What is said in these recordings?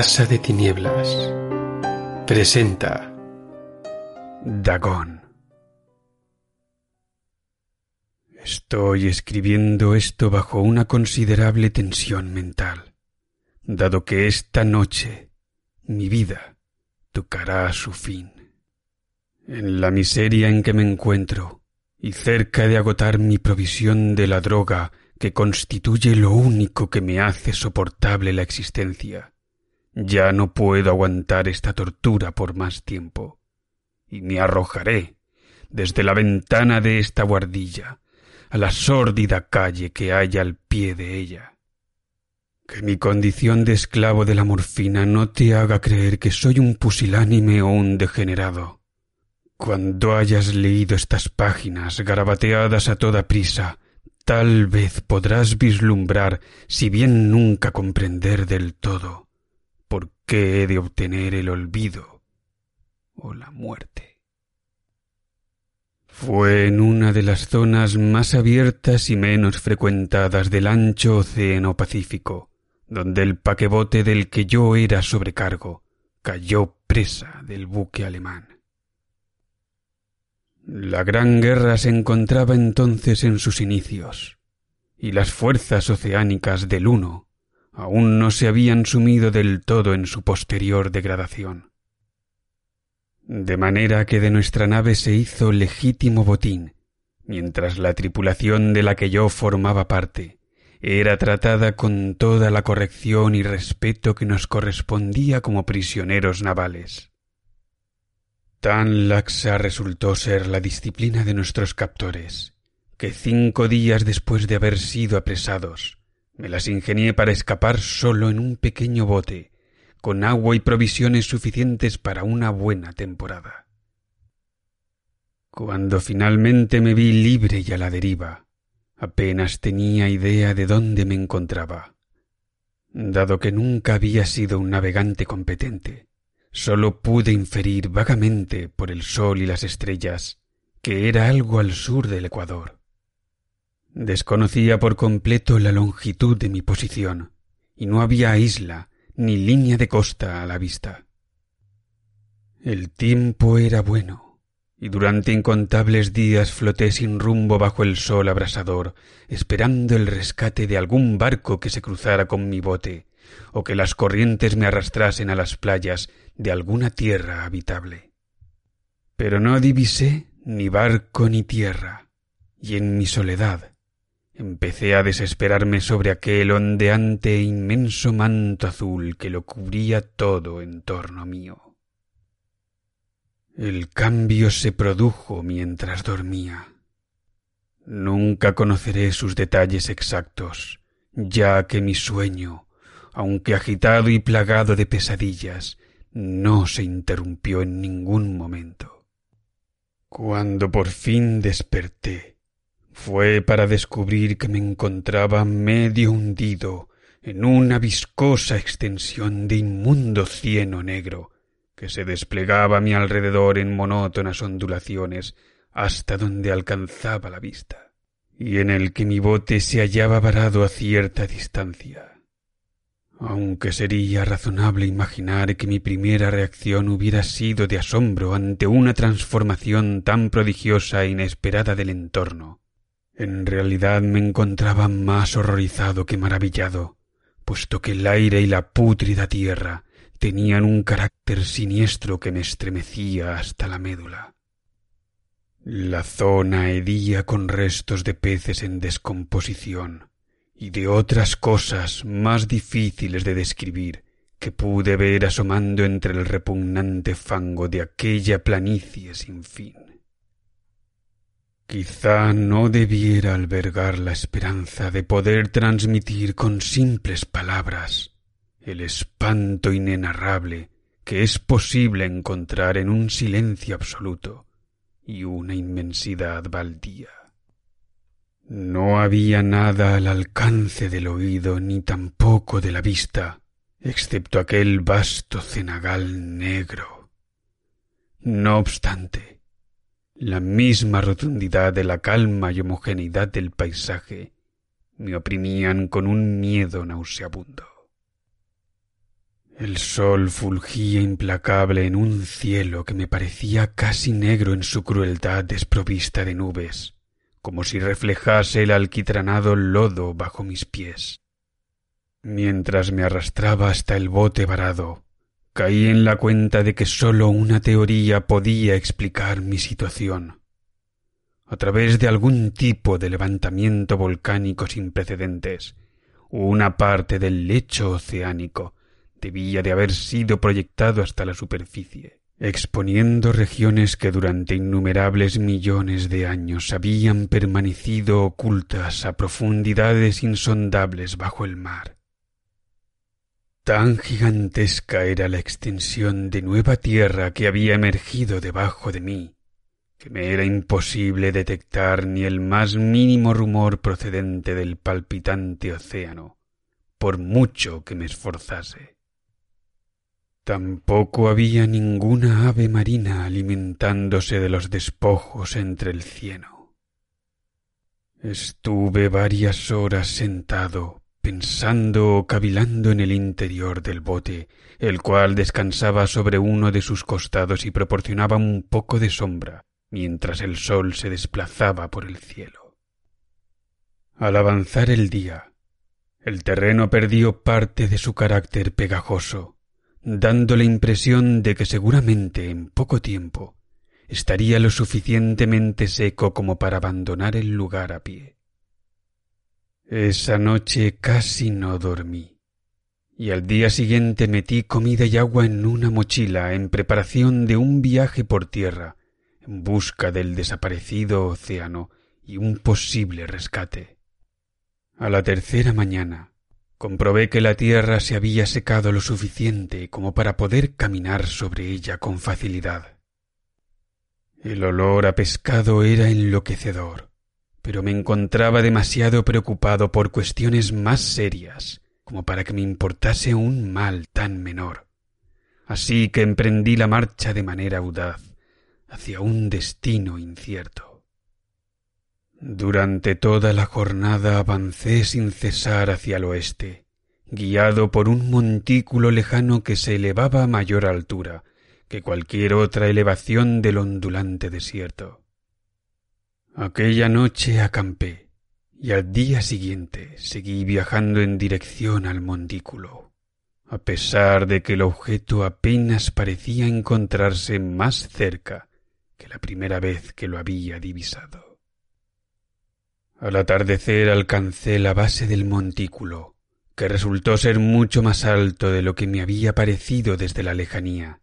Casa de Tinieblas presenta Dagón. Estoy escribiendo esto bajo una considerable tensión mental, dado que esta noche mi vida tocará a su fin. En la miseria en que me encuentro y cerca de agotar mi provisión de la droga que constituye lo único que me hace soportable la existencia, ya no puedo aguantar esta tortura por más tiempo, y me arrojaré desde la ventana de esta guardilla a la sórdida calle que hay al pie de ella. Que mi condición de esclavo de la morfina no te haga creer que soy un pusilánime o un degenerado. Cuando hayas leído estas páginas garabateadas a toda prisa, tal vez podrás vislumbrar, si bien nunca comprender del todo, por qué he de obtener el olvido o la muerte. Fue en una de las zonas más abiertas y menos frecuentadas del ancho océano Pacífico, donde el paquebote del que yo era sobrecargo cayó presa del buque alemán. La Gran Guerra se encontraba entonces en sus inicios, y las fuerzas oceánicas del Uno aún no se habían sumido del todo en su posterior degradación. De manera que de nuestra nave se hizo legítimo botín, mientras la tripulación de la que yo formaba parte era tratada con toda la corrección y respeto que nos correspondía como prisioneros navales. Tan laxa resultó ser la disciplina de nuestros captores, que cinco días después de haber sido apresados, me las ingenié para escapar solo en un pequeño bote, con agua y provisiones suficientes para una buena temporada. Cuando finalmente me vi libre y a la deriva, apenas tenía idea de dónde me encontraba. Dado que nunca había sido un navegante competente, sólo pude inferir vagamente por el sol y las estrellas que era algo al sur del Ecuador. Desconocía por completo la longitud de mi posición, y no había isla ni línea de costa a la vista. El tiempo era bueno, y durante incontables días floté sin rumbo bajo el sol abrasador, esperando el rescate de algún barco que se cruzara con mi bote, o que las corrientes me arrastrasen a las playas de alguna tierra habitable. Pero no divisé ni barco ni tierra, y en mi soledad Empecé a desesperarme sobre aquel ondeante e inmenso manto azul que lo cubría todo en torno mío. El cambio se produjo mientras dormía. Nunca conoceré sus detalles exactos, ya que mi sueño, aunque agitado y plagado de pesadillas, no se interrumpió en ningún momento. Cuando por fin desperté, fue para descubrir que me encontraba medio hundido en una viscosa extensión de inmundo cieno negro que se desplegaba a mi alrededor en monótonas ondulaciones hasta donde alcanzaba la vista, y en el que mi bote se hallaba varado a cierta distancia. Aunque sería razonable imaginar que mi primera reacción hubiera sido de asombro ante una transformación tan prodigiosa e inesperada del entorno, en realidad me encontraba más horrorizado que maravillado, puesto que el aire y la pútrida tierra tenían un carácter siniestro que me estremecía hasta la médula. La zona hedía con restos de peces en descomposición y de otras cosas más difíciles de describir que pude ver asomando entre el repugnante fango de aquella planicie sin fin. Quizá no debiera albergar la esperanza de poder transmitir con simples palabras el espanto inenarrable que es posible encontrar en un silencio absoluto y una inmensidad baldía. No había nada al alcance del oído ni tampoco de la vista, excepto aquel vasto cenagal negro. No obstante, la misma rotundidad de la calma y homogeneidad del paisaje me oprimían con un miedo nauseabundo. El sol fulgía implacable en un cielo que me parecía casi negro en su crueldad desprovista de nubes, como si reflejase el alquitranado lodo bajo mis pies. Mientras me arrastraba hasta el bote varado, caí en la cuenta de que sólo una teoría podía explicar mi situación. A través de algún tipo de levantamiento volcánico sin precedentes, una parte del lecho oceánico debía de haber sido proyectado hasta la superficie, exponiendo regiones que durante innumerables millones de años habían permanecido ocultas a profundidades insondables bajo el mar. Tan gigantesca era la extensión de nueva tierra que había emergido debajo de mí, que me era imposible detectar ni el más mínimo rumor procedente del palpitante océano, por mucho que me esforzase. Tampoco había ninguna ave marina alimentándose de los despojos entre el cieno. Estuve varias horas sentado, pensando o cavilando en el interior del bote, el cual descansaba sobre uno de sus costados y proporcionaba un poco de sombra, mientras el sol se desplazaba por el cielo. Al avanzar el día, el terreno perdió parte de su carácter pegajoso, dando la impresión de que seguramente en poco tiempo estaría lo suficientemente seco como para abandonar el lugar a pie. Esa noche casi no dormí, y al día siguiente metí comida y agua en una mochila en preparación de un viaje por tierra en busca del desaparecido océano y un posible rescate. A la tercera mañana comprobé que la tierra se había secado lo suficiente como para poder caminar sobre ella con facilidad. El olor a pescado era enloquecedor, pero me encontraba demasiado preocupado por cuestiones más serias como para que me importase un mal tan menor. Así que emprendí la marcha de manera audaz hacia un destino incierto. Durante toda la jornada avancé sin cesar hacia el oeste, guiado por un montículo lejano que se elevaba a mayor altura que cualquier otra elevación del ondulante desierto. Aquella noche acampé y al día siguiente seguí viajando en dirección al montículo, a pesar de que el objeto apenas parecía encontrarse más cerca que la primera vez que lo había divisado. Al atardecer alcancé la base del montículo, que resultó ser mucho más alto de lo que me había parecido desde la lejanía,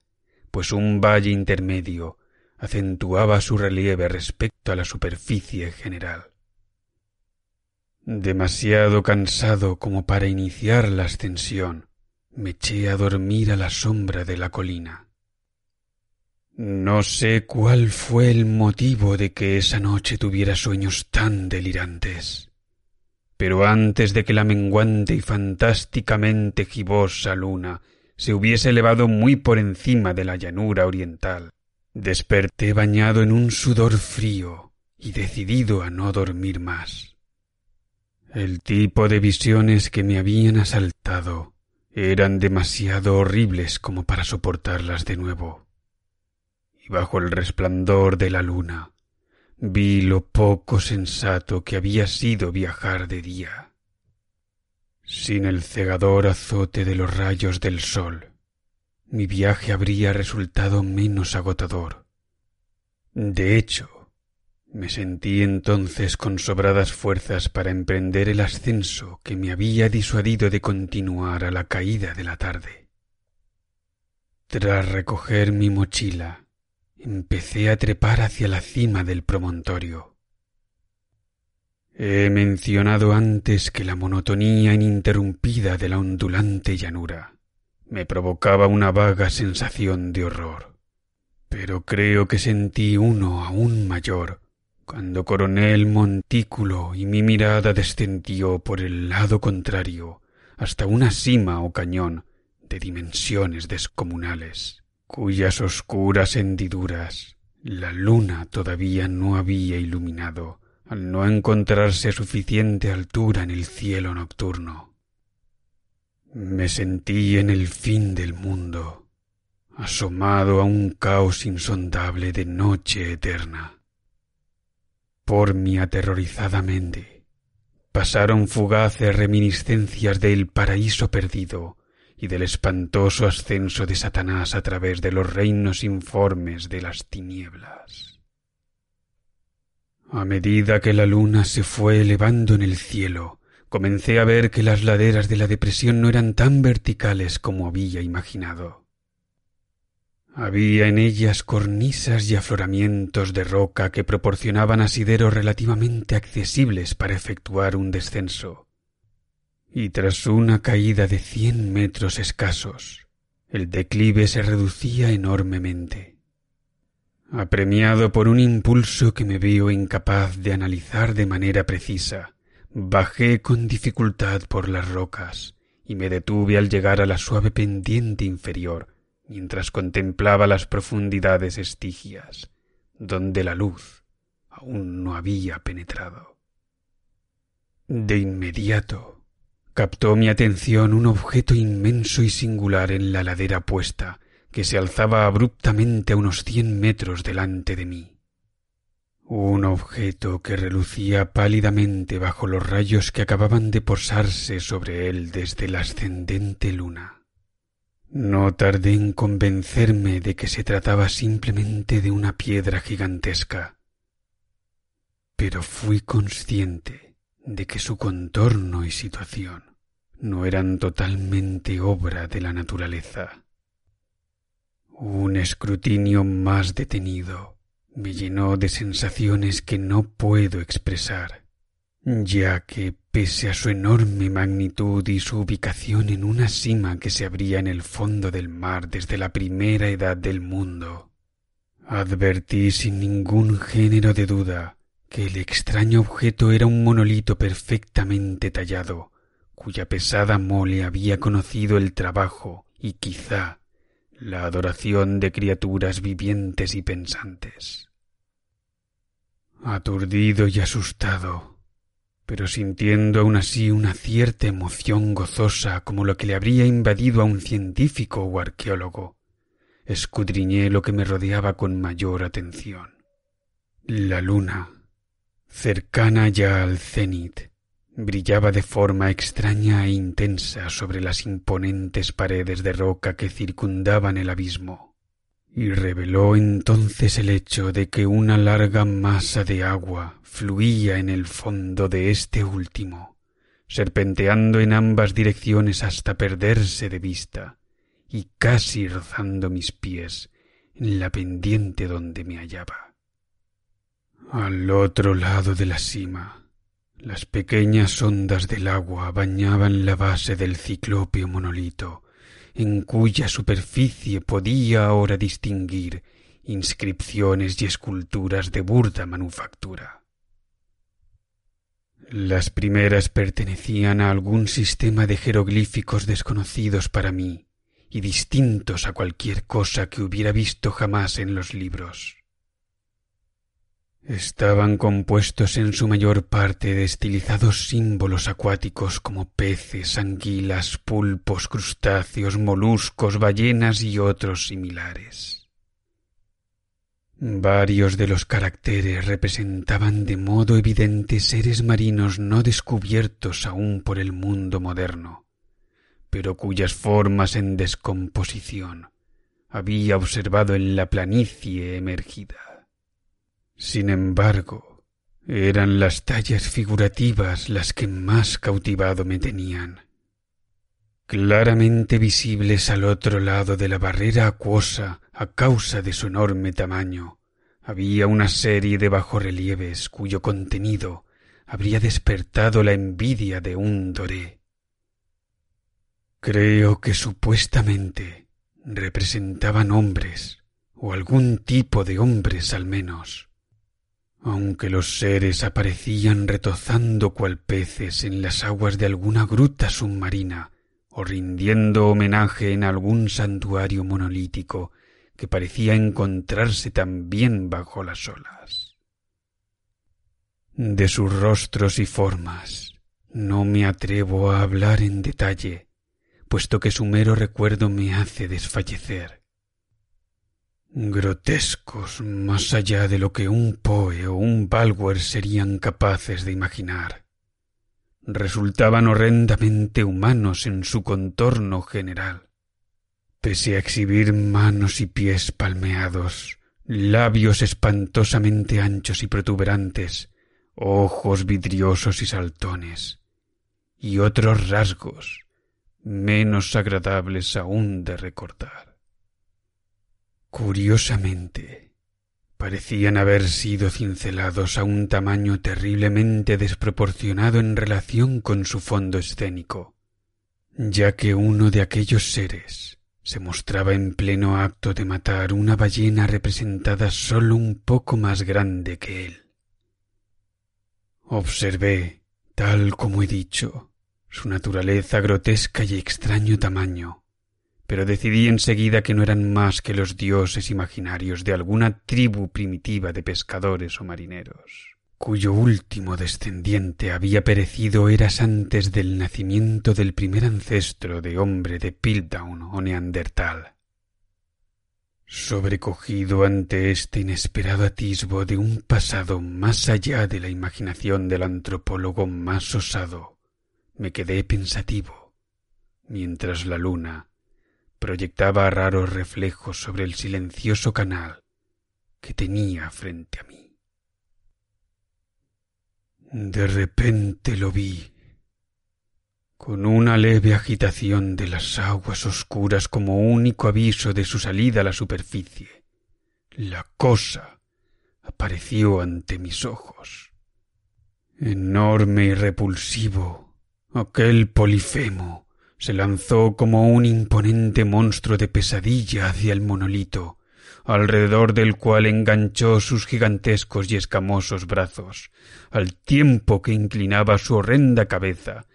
pues un valle intermedio acentuaba su relieve respecto a la superficie general. Demasiado cansado como para iniciar la ascensión, me eché a dormir a la sombra de la colina. No sé cuál fue el motivo de que esa noche tuviera sueños tan delirantes. Pero antes de que la menguante y fantásticamente gibosa luna se hubiese elevado muy por encima de la llanura oriental, desperté bañado en un sudor frío y decidido a no dormir más. El tipo de visiones que me habían asaltado eran demasiado horribles como para soportarlas de nuevo y bajo el resplandor de la luna vi lo poco sensato que había sido viajar de día. Sin el cegador azote de los rayos del sol, mi viaje habría resultado menos agotador. De hecho, me sentí entonces con sobradas fuerzas para emprender el ascenso que me había disuadido de continuar a la caída de la tarde. Tras recoger mi mochila, empecé a trepar hacia la cima del promontorio. He mencionado antes que la monotonía ininterrumpida de la ondulante llanura me provocaba una vaga sensación de horror, pero creo que sentí uno aún mayor cuando coroné el montículo y mi mirada descendió por el lado contrario hasta una cima o cañón de dimensiones descomunales cuyas oscuras hendiduras la luna todavía no había iluminado al no encontrarse a suficiente altura en el cielo nocturno. Me sentí en el fin del mundo, asomado a un caos insondable de noche eterna. Por mi aterrorizada mente pasaron fugaces reminiscencias del paraíso perdido y del espantoso ascenso de Satanás a través de los reinos informes de las tinieblas. A medida que la luna se fue elevando en el cielo, comencé a ver que las laderas de la depresión no eran tan verticales como había imaginado. Había en ellas cornisas y afloramientos de roca que proporcionaban asideros relativamente accesibles para efectuar un descenso. Y tras una caída de cien metros escasos, el declive se reducía enormemente. Apremiado por un impulso que me veo incapaz de analizar de manera precisa, bajé con dificultad por las rocas y me detuve al llegar a la suave pendiente inferior mientras contemplaba las profundidades estigias, donde la luz aún no había penetrado. De inmediato captó mi atención un objeto inmenso y singular en la ladera puesta, que se alzaba abruptamente a unos cien metros delante de mí. Un objeto que relucía pálidamente bajo los rayos que acababan de posarse sobre él desde la ascendente luna. No tardé en convencerme de que se trataba simplemente de una piedra gigantesca, pero fui consciente de que su contorno y situación no eran totalmente obra de la naturaleza. Un escrutinio más detenido me llenó de sensaciones que no puedo expresar, ya que pese a su enorme magnitud y su ubicación en una cima que se abría en el fondo del mar desde la primera edad del mundo, advertí sin ningún género de duda que el extraño objeto era un monolito perfectamente tallado, cuya pesada mole había conocido el trabajo y quizá la adoración de criaturas vivientes y pensantes. Aturdido y asustado, pero sintiendo aún así una cierta emoción gozosa como lo que le habría invadido a un científico o arqueólogo, escudriñé lo que me rodeaba con mayor atención. La luna, cercana ya al cenit, brillaba de forma extraña e intensa sobre las imponentes paredes de roca que circundaban el abismo y reveló entonces el hecho de que una larga masa de agua fluía en el fondo de este último, serpenteando en ambas direcciones hasta perderse de vista y casi rozando mis pies en la pendiente donde me hallaba. Al otro lado de la cima, las pequeñas ondas del agua bañaban la base del ciclópeo monolito, en cuya superficie podía ahora distinguir inscripciones y esculturas de burda manufactura. Las primeras pertenecían a algún sistema de jeroglíficos desconocidos para mí y distintos a cualquier cosa que hubiera visto jamás en los libros. Estaban compuestos en su mayor parte de estilizados símbolos acuáticos como peces, anguilas, pulpos, crustáceos, moluscos, ballenas y otros similares. Varios de los caracteres representaban de modo evidente seres marinos no descubiertos aún por el mundo moderno, pero cuyas formas en descomposición había observado en la planicie emergida. Sin embargo, eran las tallas figurativas las que más cautivado me tenían. Claramente visibles al otro lado de la barrera acuosa a causa de su enorme tamaño, había una serie de bajorrelieves cuyo contenido habría despertado la envidia de un doré. Creo que supuestamente representaban hombres, o algún tipo de hombres al menos aunque los seres aparecían retozando cual peces en las aguas de alguna gruta submarina o rindiendo homenaje en algún santuario monolítico que parecía encontrarse también bajo las olas. De sus rostros y formas no me atrevo a hablar en detalle, puesto que su mero recuerdo me hace desfallecer. Grotescos más allá de lo que un Poe o un Balwer serían capaces de imaginar. Resultaban horrendamente humanos en su contorno general. Pese a exhibir manos y pies palmeados, labios espantosamente anchos y protuberantes, ojos vidriosos y saltones, y otros rasgos menos agradables aún de recordar. Curiosamente, parecían haber sido cincelados a un tamaño terriblemente desproporcionado en relación con su fondo escénico, ya que uno de aquellos seres se mostraba en pleno acto de matar una ballena representada sólo un poco más grande que él. Observé, tal como he dicho, su naturaleza grotesca y extraño tamaño, pero decidí enseguida que no eran más que los dioses imaginarios de alguna tribu primitiva de pescadores o marineros, cuyo último descendiente había perecido eras antes del nacimiento del primer ancestro de hombre de Piltdown o Neandertal. Sobrecogido ante este inesperado atisbo de un pasado más allá de la imaginación del antropólogo más osado, me quedé pensativo, mientras la luna proyectaba raros reflejos sobre el silencioso canal que tenía frente a mí. De repente lo vi con una leve agitación de las aguas oscuras como único aviso de su salida a la superficie. La cosa apareció ante mis ojos. Enorme y repulsivo, aquel polifemo se lanzó como un imponente monstruo de pesadilla hacia el monolito, alrededor del cual enganchó sus gigantescos y escamosos brazos, al tiempo que inclinaba su horrenda cabeza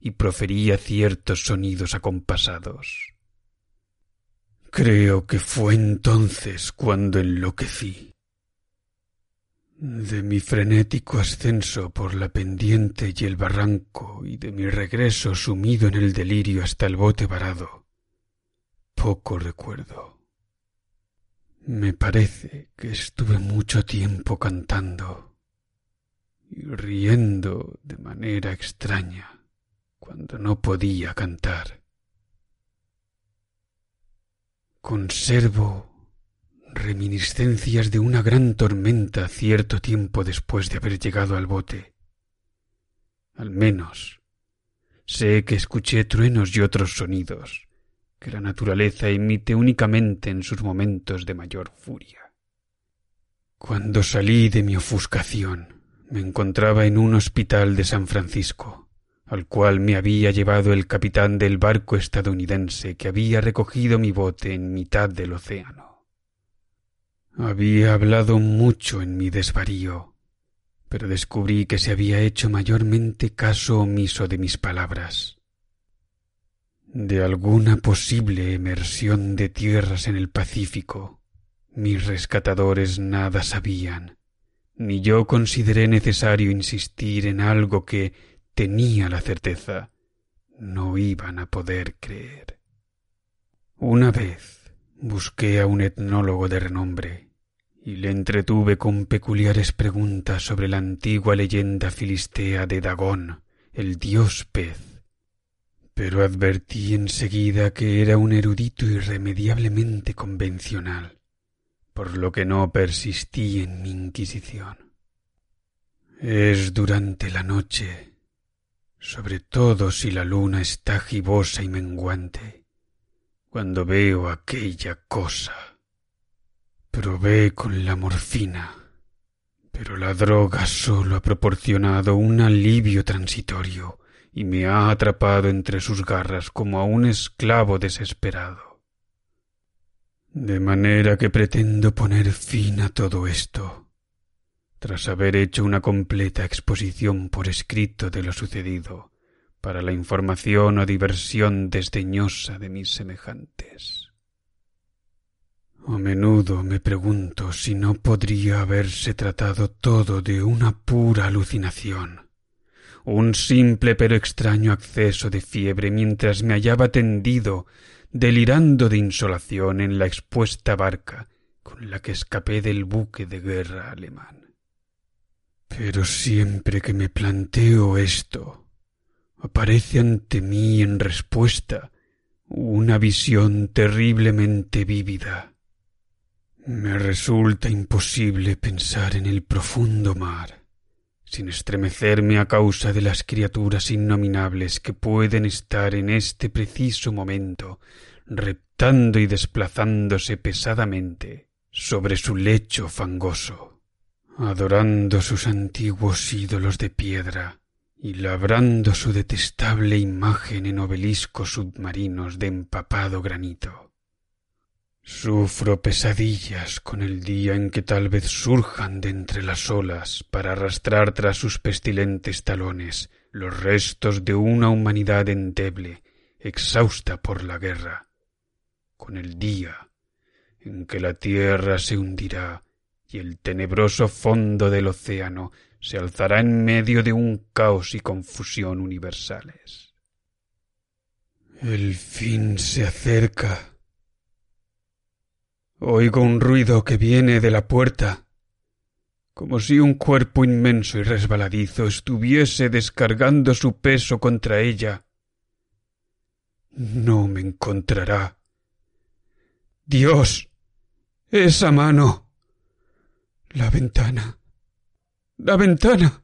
y profería ciertos sonidos acompasados. Creo que fue entonces cuando enloquecí. De mi frenético ascenso por la pendiente y el barranco y de mi regreso sumido en el delirio hasta el bote varado, poco recuerdo. Me parece que estuve mucho tiempo cantando y riendo de manera extraña cuando no podía cantar. Conservo reminiscencias de una gran tormenta cierto tiempo después de haber llegado al bote. Al menos sé que escuché truenos y otros sonidos que la naturaleza emite únicamente en sus momentos de mayor furia. Cuando salí de mi ofuscación, me encontraba en un hospital de San Francisco al cual me había llevado el capitán del barco estadounidense que había recogido mi bote en mitad del océano. Había hablado mucho en mi desvarío, pero descubrí que se había hecho mayormente caso omiso de mis palabras. De alguna posible emersión de tierras en el Pacífico, mis rescatadores nada sabían, ni yo consideré necesario insistir en algo que, tenía la certeza, no iban a poder creer. Una vez busqué a un etnólogo de renombre y le entretuve con peculiares preguntas sobre la antigua leyenda filistea de Dagón, el dios pez. Pero advertí enseguida que era un erudito irremediablemente convencional, por lo que no persistí en mi inquisición. Es durante la noche sobre todo si la luna está gibosa y menguante, cuando veo aquella cosa. Probé con la morfina, pero la droga sólo ha proporcionado un alivio transitorio y me ha atrapado entre sus garras como a un esclavo desesperado. De manera que pretendo poner fin a todo esto tras haber hecho una completa exposición por escrito de lo sucedido, para la información o diversión desdeñosa de mis semejantes. A menudo me pregunto si no podría haberse tratado todo de una pura alucinación, un simple pero extraño acceso de fiebre mientras me hallaba tendido, delirando de insolación en la expuesta barca con la que escapé del buque de guerra alemán. Pero siempre que me planteo esto, aparece ante mí en respuesta una visión terriblemente vívida. Me resulta imposible pensar en el profundo mar sin estremecerme a causa de las criaturas innominables que pueden estar en este preciso momento reptando y desplazándose pesadamente sobre su lecho fangoso, adorando sus antiguos ídolos de piedra y labrando su detestable imagen en obeliscos submarinos de empapado granito. Sufro pesadillas con el día en que tal vez surjan de entre las olas para arrastrar tras sus pestilentes talones los restos de una humanidad endeble, exhausta por la guerra, con el día en que la tierra se hundirá y el tenebroso fondo del océano se alzará en medio de un caos y confusión universales. El fin se acerca. Oigo un ruido que viene de la puerta, como si un cuerpo inmenso y resbaladizo estuviese descargando su peso contra ella. No me encontrará. Dios, esa mano. La ventana. La ventana.